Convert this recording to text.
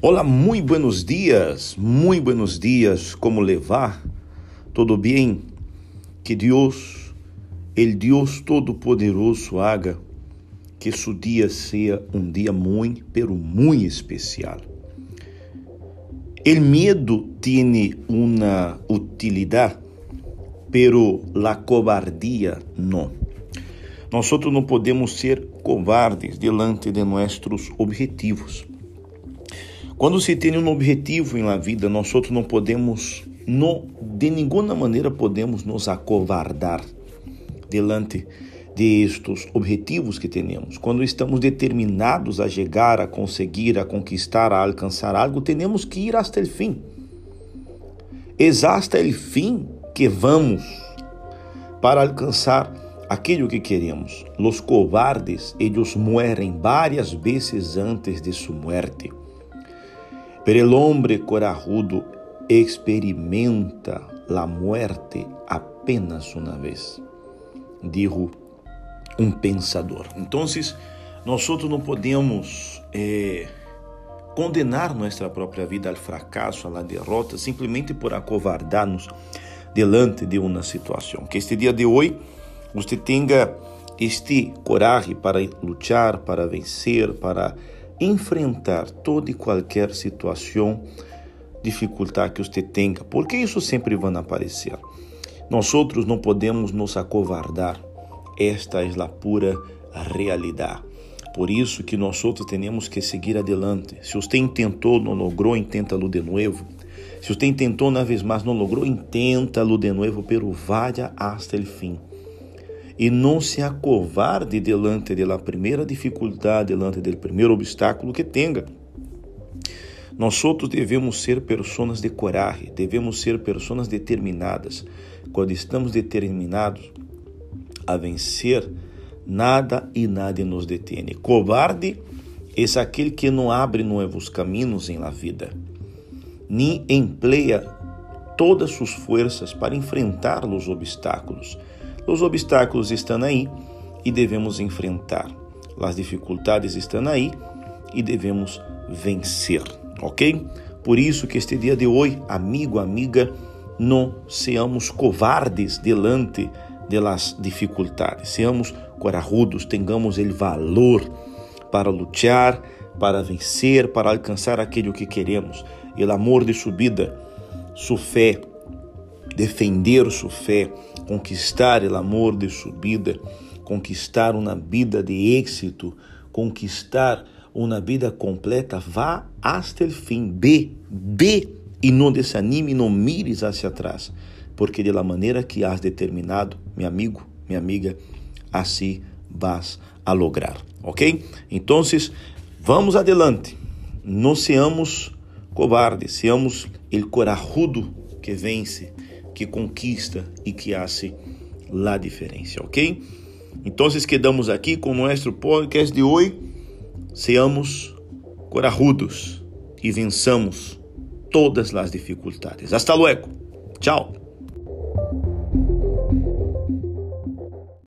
Olá, muito buenos dias, muito buenos dias, como levar? Tudo bem? Que Deus, el Deus Todo-Poderoso, haga que su dia seja um dia muito, pero muito especial. El medo tiene uma utilidade, pero la cobardía não. Nós não podemos ser covardes diante de nossos objetivos. Quando se tem um objetivo la vida, nós não podemos, não, de nenhuma maneira podemos nos acovardar diante de estes objetivos que temos. Quando estamos determinados a chegar, a conseguir, a conquistar, a alcançar algo, temos que ir até o fim. É hasta o fim que vamos para alcançar aquilo que queremos. Los cobardes, eles mueren várias vezes antes de sua muerte. Pero el corajudo experimenta la muerte apenas uma vez, dijo um pensador. Então, nós não podemos eh, condenar nossa própria vida ao fracasso, à derrota, simplesmente por acovardar-nos delante de uma situação. Que este dia de hoje você tenha este coragem para lutar, para vencer, para enfrentar toda e qualquer situação, dificuldade que você tenha, porque isso sempre vai aparecer. Nós outros não podemos nos acovardar. Esta é a pura realidade. Por isso que nós outros temos que seguir adelante. Se você tentou, não logrou, intenta-lo de novo. Se você tentou uma vez mais, não logrou, intenta-lo de novo, pero vaya hasta el fim e não se acovarde delante da primeira dificuldade, delante do primeiro obstáculo que tenha. Nós outros devemos ser pessoas de coragem, devemos ser pessoas determinadas. Quando estamos determinados a vencer, nada e nada nos detém. Covarde é aquele que não abre novos caminhos em la vida, nem emplea todas suas forças para enfrentar os obstáculos os obstáculos estão aí e devemos enfrentar. As dificuldades estão aí e devemos vencer, ok? Por isso que este dia de hoje, amigo, amiga, não seamos covardes delante das dificuldades, seamos corajudos, tenhamos o valor para lutar, para vencer, para alcançar aquilo que queremos. O amor de sua vida, sua fé, defender sua fé, conquistar o amor de sua vida, conquistar uma vida de êxito, conquistar uma vida completa, vá até o fim, ve, ve e não desanime, não mires hacia atrás, porque de la maneira que has determinado, meu amigo, minha amiga, assim vas a lograr, ok? Então, vamos adelante, não seamos cobardes, seamos el corajudo que vence que conquista e que hace la diferença, ok? Então, quedamos aqui com nosso podcast de hoje. Seamos corajudos e vençamos todas as dificuldades. Hasta luego. Tchau.